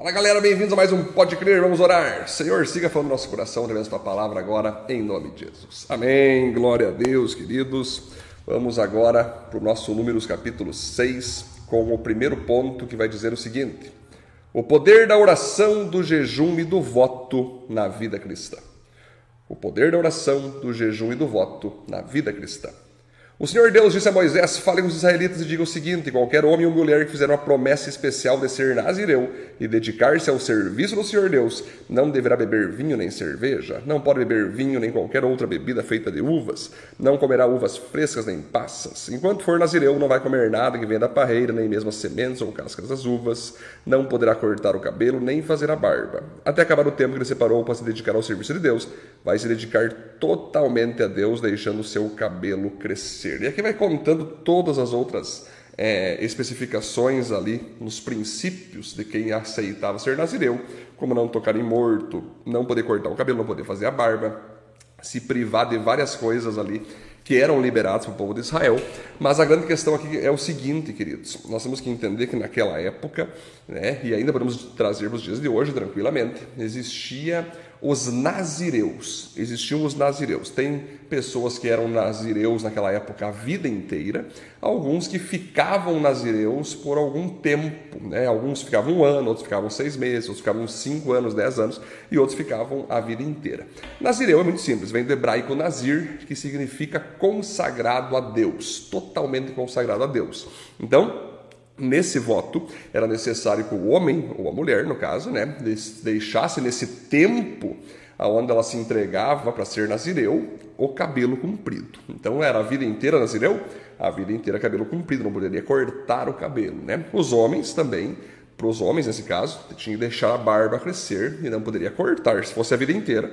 Fala galera, bem-vindos a mais um Pode Crer, vamos orar. Senhor, siga falando no nosso coração através da tua palavra agora, em nome de Jesus. Amém, glória a Deus, queridos. Vamos agora para o nosso Números capítulo 6, com o primeiro ponto que vai dizer o seguinte: O poder da oração, do jejum e do voto na vida cristã. O poder da oração, do jejum e do voto na vida cristã. O Senhor Deus disse a Moisés: Fale com os israelitas e diga o seguinte: qualquer homem ou mulher que fizer uma promessa especial de ser nazireu e dedicar-se ao serviço do Senhor Deus, não deverá beber vinho nem cerveja, não pode beber vinho nem qualquer outra bebida feita de uvas, não comerá uvas frescas nem passas. Enquanto for nazireu, não vai comer nada que venha da parreira, nem mesmo as sementes ou cascas das uvas, não poderá cortar o cabelo nem fazer a barba. Até acabar o tempo que ele separou para se dedicar ao serviço de Deus, vai se dedicar totalmente a Deus, deixando o seu cabelo crescer. E aqui vai contando todas as outras é, especificações ali nos princípios de quem aceitava ser nazireu, como não tocar em morto, não poder cortar o cabelo, não poder fazer a barba, se privar de várias coisas ali que eram liberados para o povo de Israel. Mas a grande questão aqui é o seguinte, queridos: nós temos que entender que naquela época, né, e ainda podemos trazer para os dias de hoje tranquilamente, existia os nazireus. Existiam os nazireus. Tem pessoas que eram nazireus naquela época a vida inteira, alguns que ficavam nazireus por algum tempo. Né? Alguns ficavam um ano, outros ficavam seis meses, outros ficavam cinco anos, dez anos, e outros ficavam a vida inteira. Nazireu é muito simples, vem do hebraico nazir, que significa consagrado a Deus, totalmente consagrado a Deus. Então, Nesse voto, era necessário que o homem, ou a mulher, no caso, né, deixasse nesse tempo onde ela se entregava para ser nazireu, o cabelo comprido. Então era a vida inteira nazireu, a vida inteira cabelo comprido, não poderia cortar o cabelo. Né? Os homens também, para os homens nesse caso, tinha que deixar a barba crescer e não poderia cortar, se fosse a vida inteira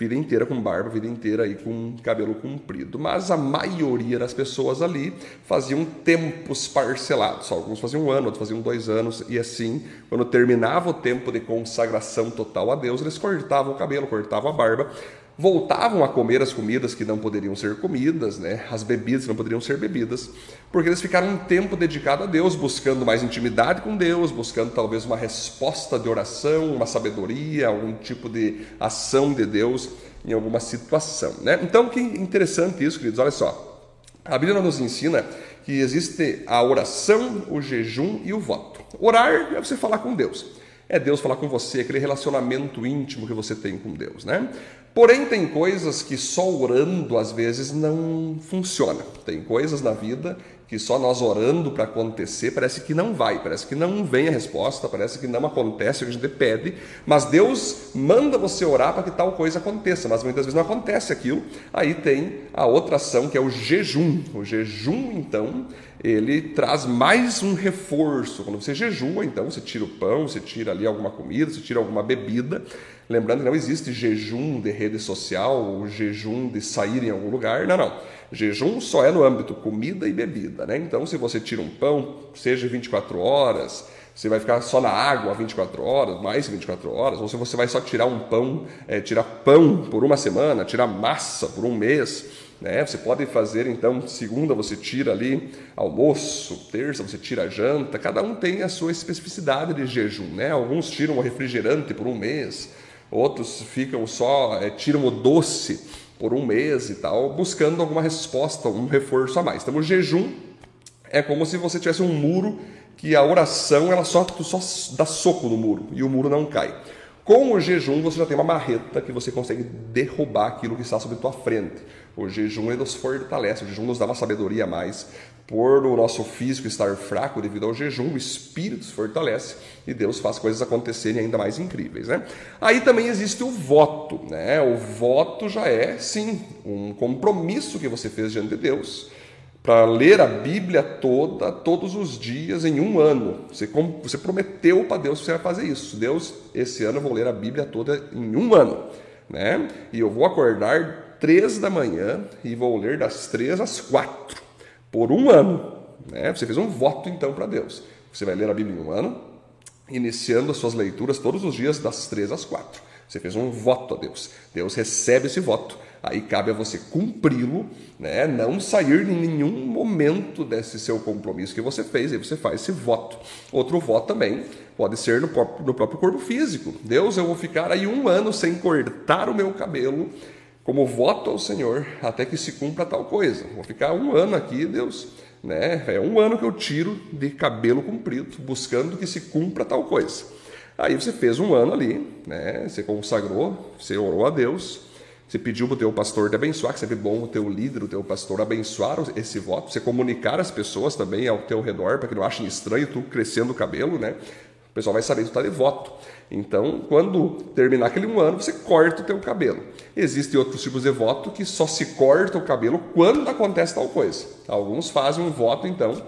vida inteira com barba, vida inteira aí com cabelo comprido. Mas a maioria das pessoas ali faziam tempos parcelados. Alguns faziam um ano, outros faziam dois anos, e assim, quando terminava o tempo de consagração total a Deus, eles cortavam o cabelo, cortavam a barba, voltavam a comer as comidas que não poderiam ser comidas, né? as bebidas que não poderiam ser bebidas, porque eles ficaram um tempo dedicado a Deus, buscando mais intimidade com Deus, buscando talvez uma resposta de oração, uma sabedoria, algum tipo de ação de Deus em alguma situação. Né? Então, que interessante isso, queridos, olha só. A Bíblia nos ensina que existe a oração, o jejum e o voto. Orar é você falar com Deus é Deus falar com você, aquele relacionamento íntimo que você tem com Deus, né? Porém, tem coisas que só orando às vezes não funciona. Tem coisas na vida que só nós orando para acontecer parece que não vai, parece que não vem a resposta, parece que não acontece o que a gente pede, mas Deus manda você orar para que tal coisa aconteça, mas muitas vezes não acontece aquilo. Aí tem a outra ação que é o jejum. O jejum, então, ele traz mais um reforço. Quando você jejua, então você tira o pão, você tira ali alguma comida, você tira alguma bebida. Lembrando que não existe jejum de rede social, ou jejum de sair em algum lugar. Não, não. Jejum só é no âmbito comida e bebida, né? Então, se você tira um pão, seja 24 horas, você vai ficar só na água 24 horas, mais 24 horas, ou se você vai só tirar um pão, é, tirar pão por uma semana, tirar massa por um mês, né? Você pode fazer então, segunda você tira ali almoço, terça você tira janta, cada um tem a sua especificidade de jejum. Né? Alguns tiram o refrigerante por um mês, outros ficam só, é, tiram o doce por um mês e tal, buscando alguma resposta, um reforço a mais. Então o jejum é como se você tivesse um muro que a oração ela só, só dá soco no muro e o muro não cai. Com o jejum, você já tem uma marreta que você consegue derrubar aquilo que está sobre tua frente. O jejum nos fortalece, o jejum nos dá uma sabedoria a mais. Por o nosso físico estar fraco devido ao jejum, o espírito se fortalece e Deus faz coisas acontecerem ainda mais incríveis. Né? Aí também existe o voto. Né? O voto já é, sim, um compromisso que você fez diante de Deus para ler a Bíblia toda, todos os dias, em um ano. Você, você prometeu para Deus que você vai fazer isso. Deus, esse ano eu vou ler a Bíblia toda em um ano. Né? E eu vou acordar três da manhã e vou ler das três às quatro, por um ano. Né? Você fez um voto então para Deus. Você vai ler a Bíblia em um ano, iniciando as suas leituras todos os dias das três às quatro. Você fez um voto a Deus. Deus recebe esse voto Aí cabe a você cumpri-lo, né? não sair em nenhum momento desse seu compromisso que você fez, aí você faz esse voto. Outro voto também pode ser no próprio, no próprio corpo físico. Deus, eu vou ficar aí um ano sem cortar o meu cabelo, como voto ao Senhor, até que se cumpra tal coisa. Vou ficar um ano aqui, Deus, né? É um ano que eu tiro de cabelo comprido, buscando que se cumpra tal coisa. Aí você fez um ano ali, né? Você consagrou, você orou a Deus, você pediu para o teu pastor te abençoar, que é bom o teu líder, o teu pastor abençoar esse voto, você comunicar as pessoas também ao teu redor, para que não achem estranho tu crescendo o cabelo, né? O pessoal vai saber que tu está de voto. Então, quando terminar aquele um ano, você corta o teu cabelo. Existem outros tipos de voto que só se corta o cabelo quando acontece tal coisa. Alguns fazem um voto, então,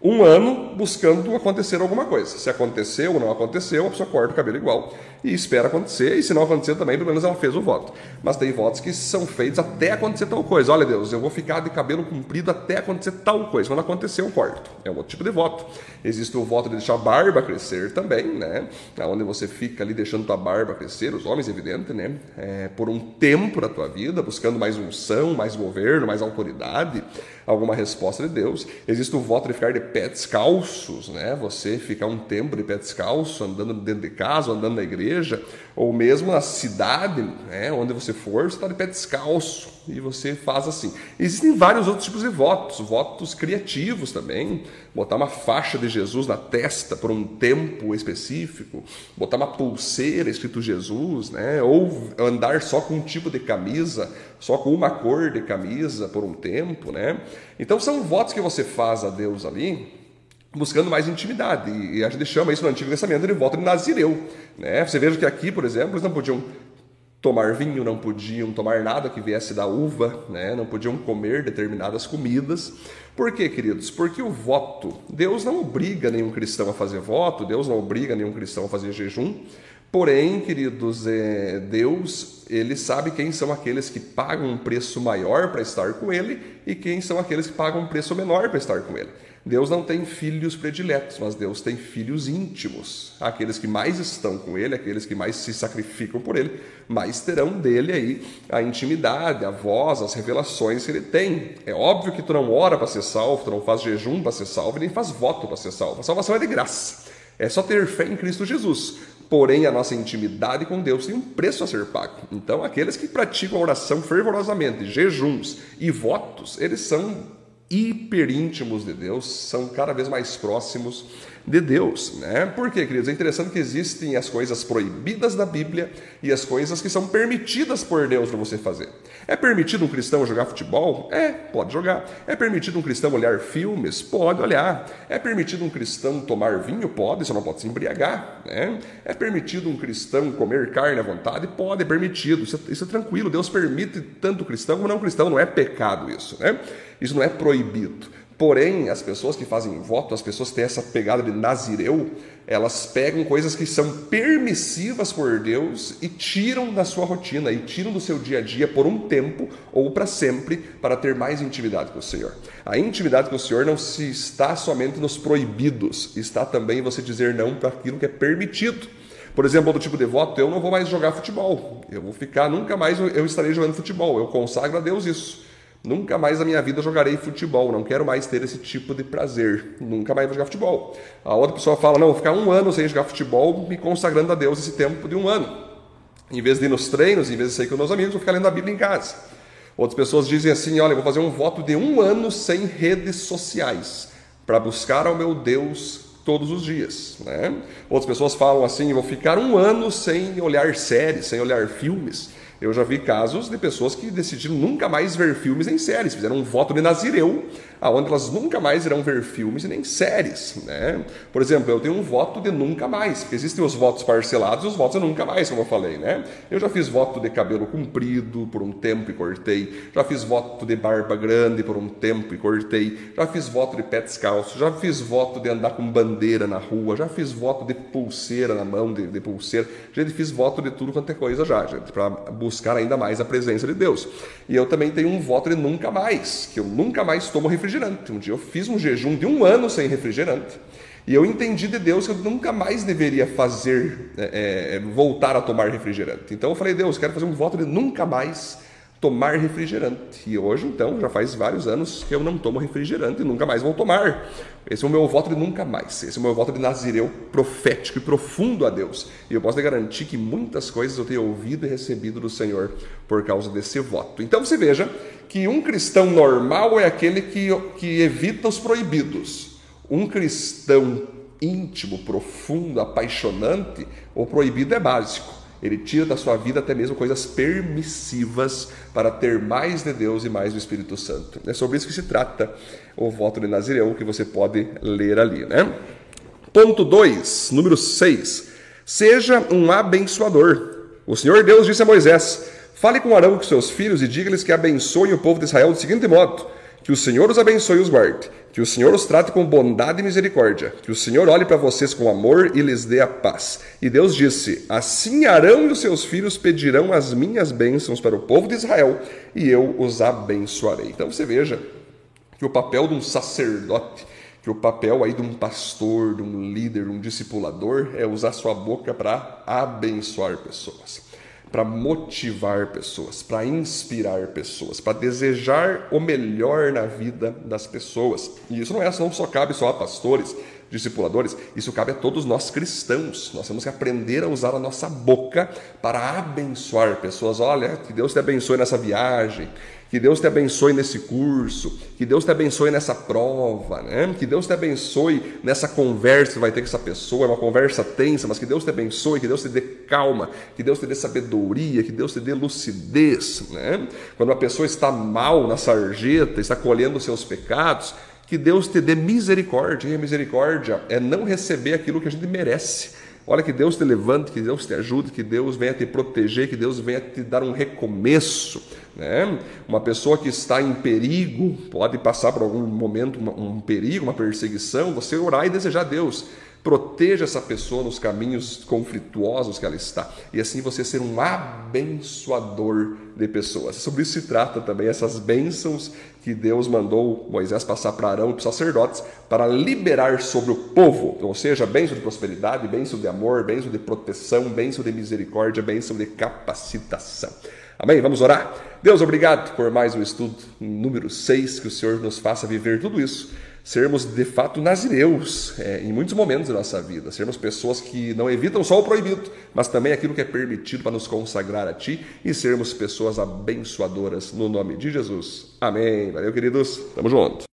um ano buscando acontecer alguma coisa. Se aconteceu ou não aconteceu, a pessoa corta o cabelo igual e espera acontecer, e se não acontecer também, pelo menos ela fez o voto. Mas tem votos que são feitos até acontecer tal coisa. Olha, Deus, eu vou ficar de cabelo comprido até acontecer tal coisa. Quando acontecer, eu corto. É um outro tipo de voto. Existe o voto de deixar a barba crescer também, né? Onde você fica ali deixando tua barba crescer, os homens, evidente, né? É, por um tempo da tua vida, buscando mais unção, mais governo, mais autoridade, alguma resposta de Deus. Existe o voto de ficar de pé descalços, né? Você ficar um tempo de pé descalço, andando dentro de casa, andando na igreja, ou mesmo na cidade, né? onde você for, você está de pé descalço e você faz assim. Existem vários outros tipos de votos, votos criativos também, botar uma faixa de Jesus na testa por um tempo específico, botar uma pulseira escrito Jesus, né? ou andar só com um tipo de camisa, só com uma cor de camisa por um tempo, né? Então são votos que você faz a Deus ali, buscando mais intimidade. E a gente chama isso no Antigo Testamento de voto de Nazireu. Né? Você veja que aqui, por exemplo, eles não podiam tomar vinho, não podiam tomar nada que viesse da uva, né? não podiam comer determinadas comidas. Por quê, queridos? Porque o voto, Deus não obriga nenhum cristão a fazer voto, Deus não obriga nenhum cristão a fazer jejum. Porém, queridos, é, Deus, ele sabe quem são aqueles que pagam um preço maior para estar com ele e quem são aqueles que pagam um preço menor para estar com ele. Deus não tem filhos prediletos, mas Deus tem filhos íntimos. Aqueles que mais estão com Ele, aqueles que mais se sacrificam por Ele, mais terão dele aí a intimidade, a voz, as revelações que Ele tem. É óbvio que tu não ora para ser salvo, tu não faz jejum para ser salvo, nem faz voto para ser salvo. A salvação é de graça. É só ter fé em Cristo Jesus. Porém, a nossa intimidade com Deus tem um preço a ser pago. Então, aqueles que praticam oração fervorosamente, jejuns e votos, eles são hiperíntimos de Deus, são cada vez mais próximos de Deus, né? Por quê, queridos? É interessante que existem as coisas proibidas da Bíblia e as coisas que são permitidas por Deus para você fazer. É permitido um cristão jogar futebol? É, pode jogar. É permitido um cristão olhar filmes? Pode olhar. É permitido um cristão tomar vinho? Pode, só não pode se embriagar, né? É permitido um cristão comer carne à vontade? Pode, é permitido. Isso é, isso é tranquilo. Deus permite tanto cristão como não cristão. Não é pecado isso, né? Isso não é proibido. Porém, as pessoas que fazem voto, as pessoas que têm essa pegada de nazireu, elas pegam coisas que são permissivas por Deus e tiram da sua rotina, e tiram do seu dia a dia por um tempo ou para sempre, para ter mais intimidade com o Senhor. A intimidade com o Senhor não se está somente nos proibidos, está também você dizer não para aquilo que é permitido. Por exemplo, do tipo de voto, eu não vou mais jogar futebol. Eu vou ficar, nunca mais eu estarei jogando futebol. Eu consagro a Deus isso. Nunca mais na minha vida jogarei futebol, não quero mais ter esse tipo de prazer. Nunca mais vou jogar futebol. A outra pessoa fala: não, vou ficar um ano sem jogar futebol, me consagrando a Deus esse tempo de um ano. Em vez de ir nos treinos, em vez de sair com meus amigos, vou ficar lendo a Bíblia em casa. Outras pessoas dizem assim: olha, vou fazer um voto de um ano sem redes sociais, para buscar ao meu Deus todos os dias. Né? Outras pessoas falam assim: vou ficar um ano sem olhar séries, sem olhar filmes eu já vi casos de pessoas que decidiram nunca mais ver filmes nem séries, fizeram um voto de Nazireu, aonde elas nunca mais irão ver filmes e nem séries. Né? Por exemplo, eu tenho um voto de nunca mais, existem os votos parcelados e os votos de nunca mais, como eu falei. Né? Eu já fiz voto de cabelo comprido por um tempo e cortei, já fiz voto de barba grande por um tempo e cortei, já fiz voto de pé descalço, já fiz voto de andar com bandeira na rua, já fiz voto de pulseira na mão, de, de pulseira, gente, fiz voto de tudo quanto é coisa já, gente, para buscar ainda mais a presença de Deus. E eu também tenho um voto de nunca mais, que eu nunca mais tomo refrigerante. Um dia eu fiz um jejum de um ano sem refrigerante. E eu entendi de Deus que eu nunca mais deveria fazer, é, é, voltar a tomar refrigerante. Então eu falei, Deus, quero fazer um voto de nunca mais tomar refrigerante. E hoje, então, já faz vários anos que eu não tomo refrigerante e nunca mais vou tomar. Esse é o meu voto de nunca mais. Esse é o meu voto de nazireu profético e profundo a Deus. E eu posso garantir que muitas coisas eu tenho ouvido e recebido do Senhor por causa desse voto. Então você veja que um cristão normal é aquele que, que evita os proibidos. Um cristão íntimo, profundo, apaixonante, o proibido é básico. Ele tira da sua vida até mesmo coisas permissivas para ter mais de Deus e mais do Espírito Santo. É sobre isso que se trata o voto de Nazireu, que você pode ler ali, né? Ponto 2, número 6. Seja um abençoador. O Senhor Deus disse a Moisés: Fale com Arão e com seus filhos e diga-lhes que abençoem o povo de Israel do seguinte modo: Que o Senhor os abençoe e os guarde. Que o Senhor os trate com bondade e misericórdia. Que o Senhor olhe para vocês com amor e lhes dê a paz. E Deus disse: Assim Arão e os seus filhos pedirão as minhas bênçãos para o povo de Israel, e eu os abençoarei. Então você veja que o papel de um sacerdote, que o papel aí de um pastor, de um líder, de um discipulador é usar sua boca para abençoar pessoas para motivar pessoas, para inspirar pessoas, para desejar o melhor na vida das pessoas. E isso não é não só cabe só a pastores, discipuladores, isso cabe a todos nós cristãos. Nós temos que aprender a usar a nossa boca para abençoar pessoas. Olha, que Deus te abençoe nessa viagem, que Deus te abençoe nesse curso, que Deus te abençoe nessa prova, né? que Deus te abençoe nessa conversa que vai ter com essa pessoa, é uma conversa tensa, mas que Deus te abençoe, que Deus te dê calma, que Deus te dê sabedoria, que Deus te dê lucidez. Né? Quando uma pessoa está mal na sarjeta, está colhendo seus pecados, que Deus te dê misericórdia. E a misericórdia é não receber aquilo que a gente merece. Olha que Deus te levante, que Deus te ajude, que Deus venha te proteger, que Deus venha te dar um recomeço. Né? Uma pessoa que está em perigo pode passar por algum momento um perigo, uma perseguição. Você orar e desejar a Deus Proteja essa pessoa nos caminhos conflituosos que ela está. E assim você ser um abençoador de pessoas. Sobre isso se trata também, essas bênçãos que Deus mandou Moisés passar para Arão e para os sacerdotes para liberar sobre o povo. Ou seja, bênção de prosperidade, bênção de amor, bênção de proteção, bênção de misericórdia, bênção de capacitação. Amém? Vamos orar? Deus, obrigado por mais um estudo número 6, que o Senhor nos faça viver tudo isso sermos de fato nazireus é, em muitos momentos da nossa vida, sermos pessoas que não evitam só o proibido, mas também aquilo que é permitido para nos consagrar a Ti e sermos pessoas abençoadoras no nome de Jesus. Amém. Valeu, queridos. Tamo junto.